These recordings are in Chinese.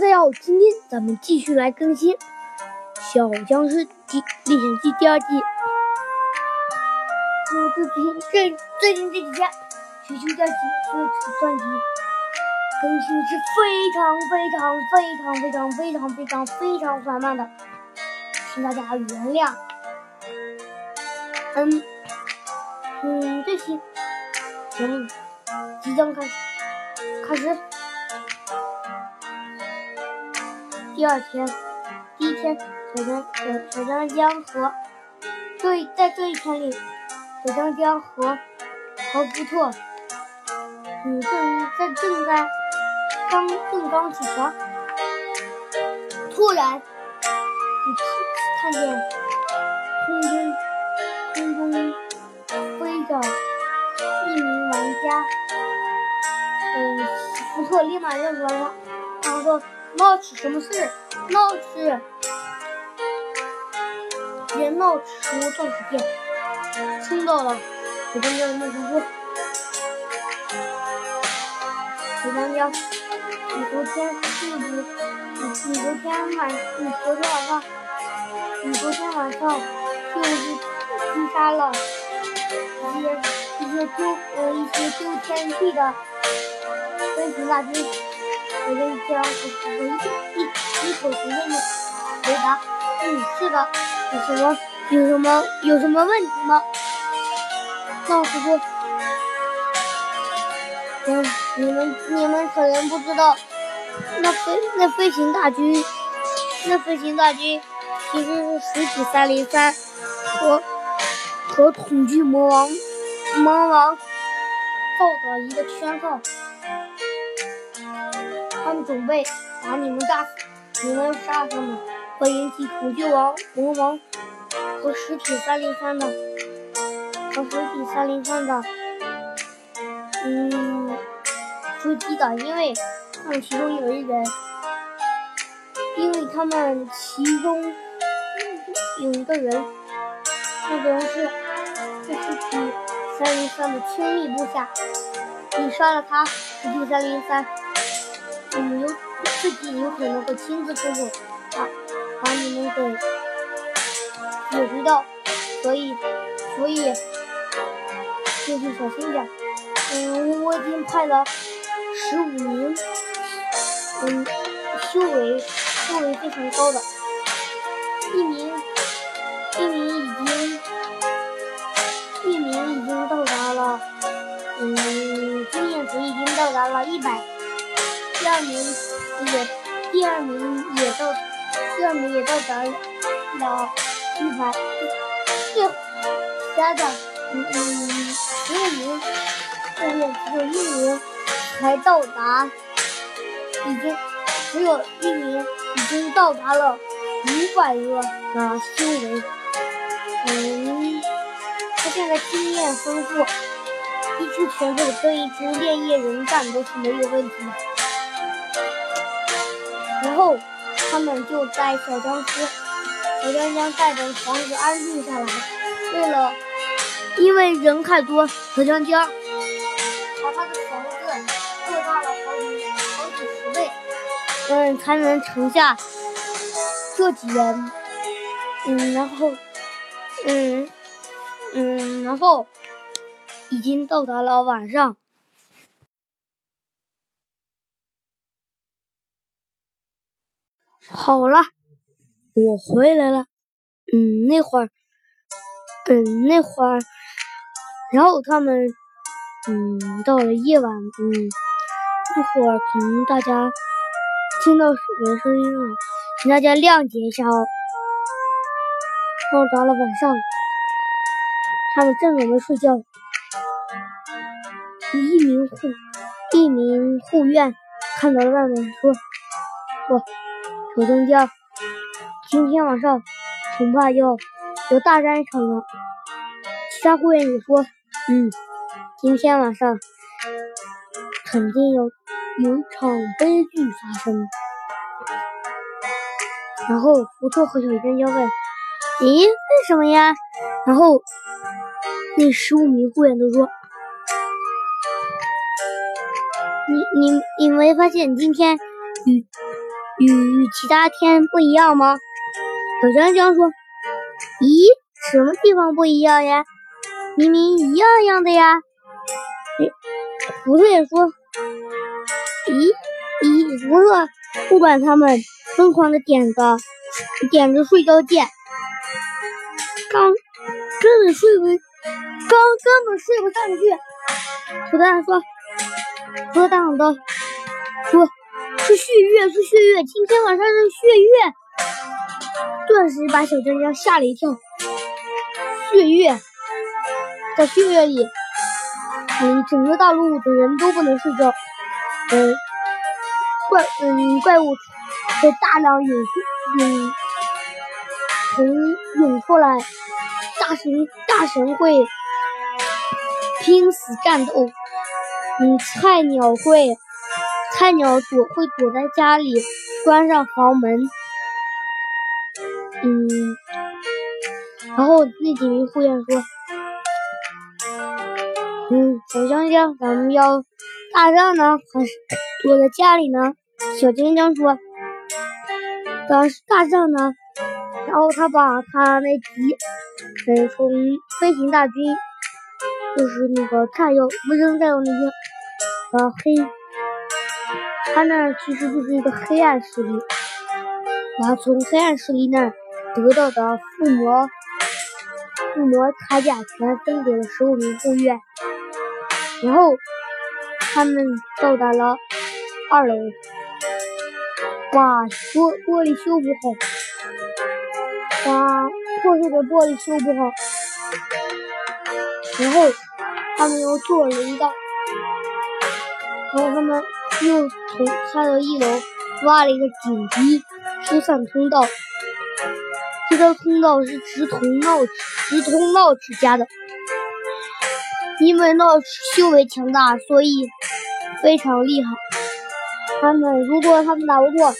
大家好，今天咱们继续来更新《小僵尸第历险记》第二季。最近这最近这几天，学习假期所以这专辑更新是非常非常非常非常非常非常非常缓慢的，请大家原谅。嗯嗯，这期节目即将开始，开始。第二天，第一天，小江小小江江和这在这一天里，小江江和和福特，嗯，正在正在刚正刚起床，突然就看见空中空中飞着一名玩家，嗯，福特立马认出来了，然后说。闹起什么事？闹起！别闹出钻石店，冲到了小江江的秘书处。小江江，你昨天是不？你你昨天晚你昨天晚上你昨天晚上是不是击杀了一些一些丢呃一些丢天地的飞行大军？我跟你讲，我一一一口绝对的回答，嗯，是的，有什么有什么有什么问题吗？老师说，嗯，你们你们可能不知道，那飞那飞行大军，那飞行大军其实是实体三零三和和统计魔王魔王造的一个圈套。准备把你们炸死，你们杀他们，会引起恐惧王魔王和实体三零三的和实体三零三的嗯追击的，因为他们其中有一人，因为他们其中有一个人，那个人是是实体三零三的亲密部下，你杀了他，实体三零三。自己有可能会亲自出手，把把你们给解决掉，所以所以就是小心点。嗯，我已经派了十五名，嗯，修为修为非常高的，一名一名已经一名已经到达了，嗯，经验值已经到达了一百。第二名也，第二名也到，第二名也到达了一百，最加的，嗯，十五名后面只有一名才到达，已经只有一名已经到达了五百个的修为，嗯，他现在经验丰富，一只拳头对一只炼液人战都是没有问题的。然后，他们就在小僵尸、小江江带着房子安静下来。为了，因为人太多，小江江把他的房子扩大了好几好几十倍，嗯，才能盛下这几人。嗯，然后，嗯嗯，然后已经到达了晚上。好了，我回来了。嗯，那会儿，嗯，那会儿，然后他们，嗯，到了夜晚，嗯，那会儿可能大家听到水的声音了，请大家谅解一下哦。到达了晚上，他们正准备睡觉，一名护一名护院看到了外面，说：“我。”小江江，今天晚上恐怕要有大战一场了。其他护院也说：“嗯，今天晚上肯定有有一场悲剧发生。”然后福特和小江江问：“咦，为什么呀？”然后那十五名护院都说：“你你你没发现今天雨？”与其他天不一样吗？小香香说：“咦，什么地方不一样呀？明明一样样的呀。”胡子也说：“咦咦，胡子不管他们，疯狂的点着点着睡觉键，刚根本睡不刚根本睡不上去。”土蛋说：“胡子大喊道，说。”是血月，是血月，今天晚上是血月，顿时把小江江吓了一跳。血月，在血月里，嗯，整个大陆的人都不能睡觉，嗯，怪，嗯，怪物会大量涌，涌，从涌出来，大神，大神会拼死战斗，嗯，菜鸟会。菜鸟躲会躲在家里，关上房门。嗯，然后那几名护院说：“嗯，小江江，咱们要打仗呢，还是躲在家里呢？”小江江说：“当然是打仗呢。”然后他把他那几，嗯，从飞行大军，就是那个炸药，无人战友那边，把黑。他那其实就是一个黑暗势力，然后从黑暗势力那得到的附魔附魔铠甲全分给了十五名护院，然后他们到达了二楼，把玻玻璃修补好，把破碎的玻璃修补好，然后他们又做了一道，然后他们。又从下到一楼挖了一个紧急疏散通道，这条通道是直通闹直通闹齿家的。因为闹齿修为强大，所以非常厉害。他们如果他们打不过，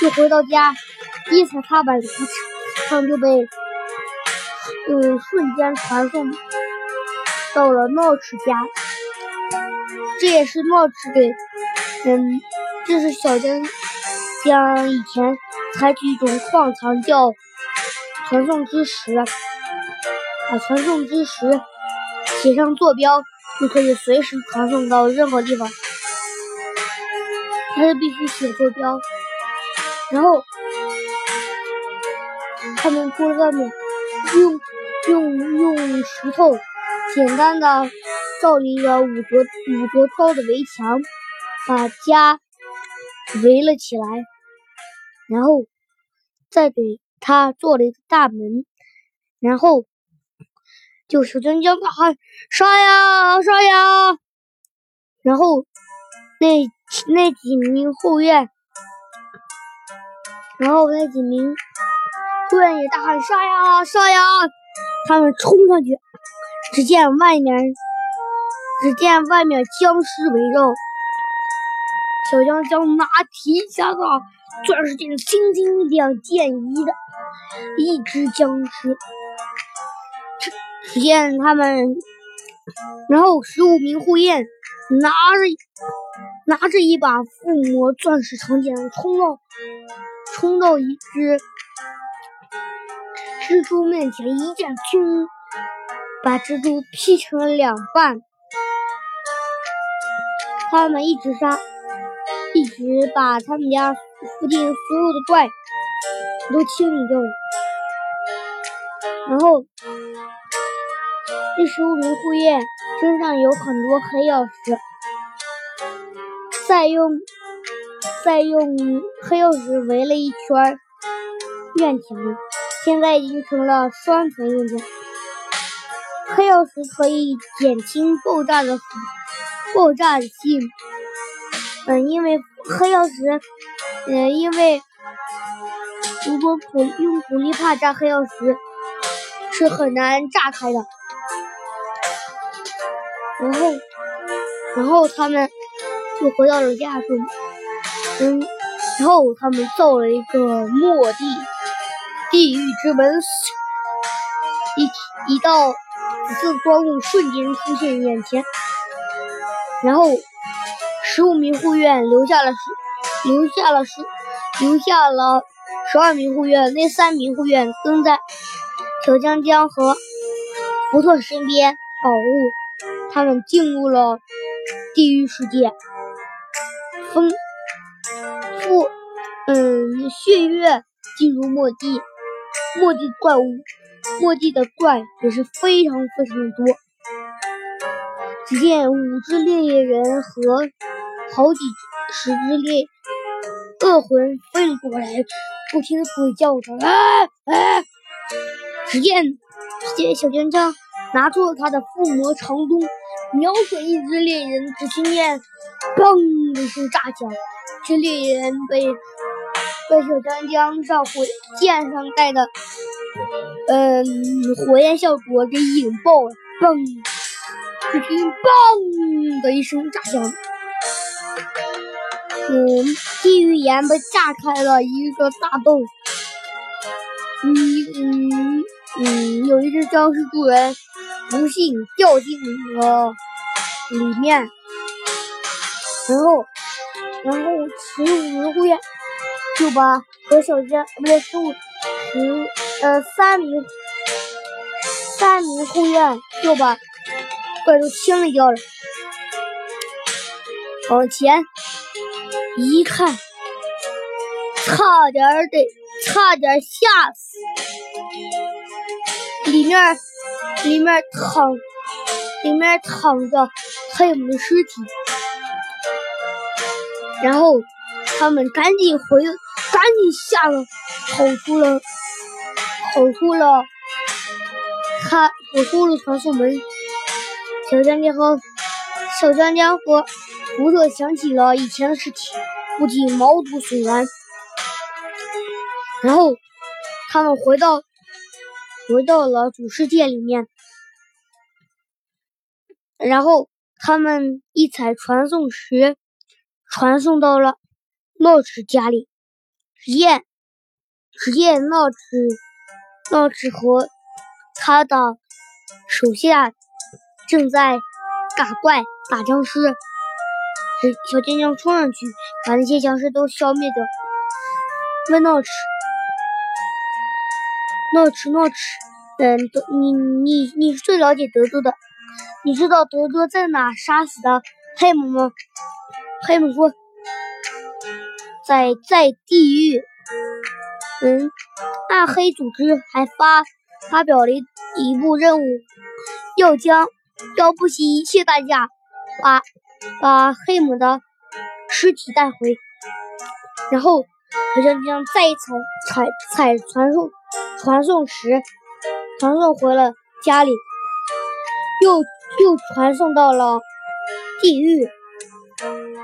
就回到家，一踩踏板，他们就被嗯瞬间传送到了闹齿家。这也是闹齿给。嗯，这是小江江以前采取一种矿藏叫传送之石，把传送之石写上坐标，就可以随时传送到任何地方。他就必须写坐标，然后他们出了外面，用用用石头简单的造了一个五格五格高的围墙。把家围了起来，然后再给他做了一个大门，然后就小江江大喊杀呀杀呀，然后那那几名后院，然后那几名后院也大喊杀呀杀呀，他们冲上去，只见外面只见外面僵尸围绕。小江江拿提下的钻石剑，轻轻两剑一的一只僵尸。只见他们，然后十五名护院拿着拿着一把附魔钻石长剑，冲到冲到一只蜘蛛面前，一剑砰，把蜘蛛劈成了两半。他们一直杀。一直把他们家附近所有的怪都清理掉了，然后第十五名护院身上有很多黑曜石，再用再用黑曜石围了一圈院墙，现在已经成了双层院墙。黑曜石可以减轻爆炸的爆炸性。嗯，因为黑曜石，嗯，因为如果普用普利帕炸黑曜石是很难炸开的。然后，然后他们就回到了家中，嗯，然后他们造了一个末地地狱之门，一一道紫色光雾瞬间出现眼前，然后。十五名护院留下了十，留下了十，留下了十二名护院，那三名护院跟在小江江和福特身边保护他们，进入了地狱世界。风，复，嗯，血月进入末地，末地怪物，末地的怪也是非常非常的多。只见五只猎人和好几十只猎恶魂飞了过来，不停的鬼叫着啊啊！只见只见小江江拿出了他的附魔长弓，瞄准一只猎人，只听见。砰的一声炸响，这猎人被被小江江上火箭上带的，嗯，火焰效果给引爆了。嘣！只听嘣的一声炸响，嗯，地狱岩被炸开了一个大洞。嗯嗯嗯，有一只僵尸主人不幸掉进了里面。然后，然后十五名护院就把和小江不对十五十呃三名三名护院就把怪兽清理掉了。往前一看，差点得差点吓死，里面里面躺里面躺着黑姆的尸体。然后他们赶紧回，赶紧下了，跑出了，跑出了，他跑出了传送门。小江江和小江江和福特想起了以前的事情，不禁毛骨悚然。然后他们回到回到了主世界里面，然后他们一踩传送石。传送到了闹齿家里，只见只见闹齿闹齿和他的手下正在打怪打僵尸。小尖尖冲上去把那些僵尸都消灭掉。问闹齿，闹齿闹齿，嗯，德你你你是最了解德州的，你知道德州在哪杀死的黑姆吗？黑姆说：“在在地狱，嗯，暗黑组织还发发表了一部任务，要将要不惜一切代价把把黑姆的尸体带回，然后好像将再一次采采传送传送时传送回了家里，又又传送到了地狱。”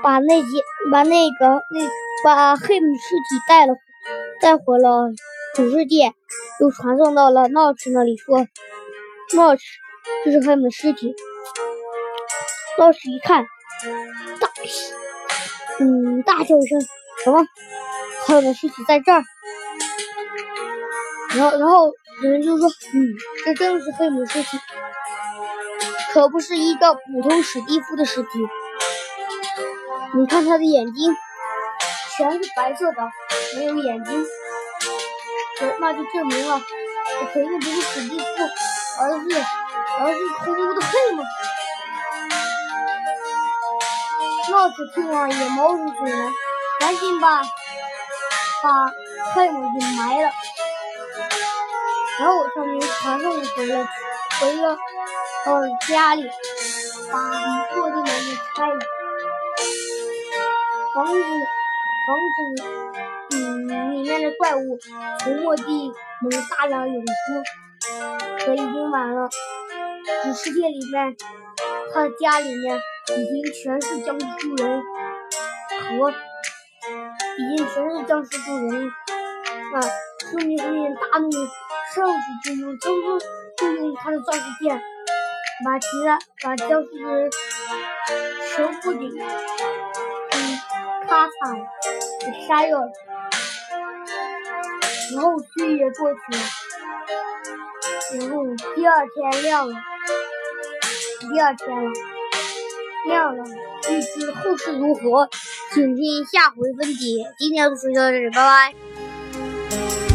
把那些把那个那把黑姆尸体带了带回了主世界，又传送到了闹齿那里，说闹齿这是黑姆尸体。老师一看，大嗯大叫一声什么？黑姆的尸体在这儿？然后然后有人就说嗯这真的是黑姆尸体，可不是一个普通史蒂夫的尸体。你看他的眼睛全是白色的，没有眼睛，那就证明了肯定不是史蒂夫，而是而是恐怖的黑姆。闹子听了也毛骨悚然，赶紧把把黑姆给埋了，然后他们传送回了回了呃家里，把落地门给拆了。防止防止，嗯，里面的怪物从末地门大量涌出。可已经晚了，主世界里面，他的家里面已经全是僵尸猪人和已经全是僵尸猪人了。啊，说明后面大怒，上去就用僵尸就用他的钻石剑把其他把僵尸人全部给。咔嚓，给杀掉了。然后岁月过去了，然后第二天亮了，第二天了，亮了，预知后事如何，请听下回分解。今天就说到这里，拜拜。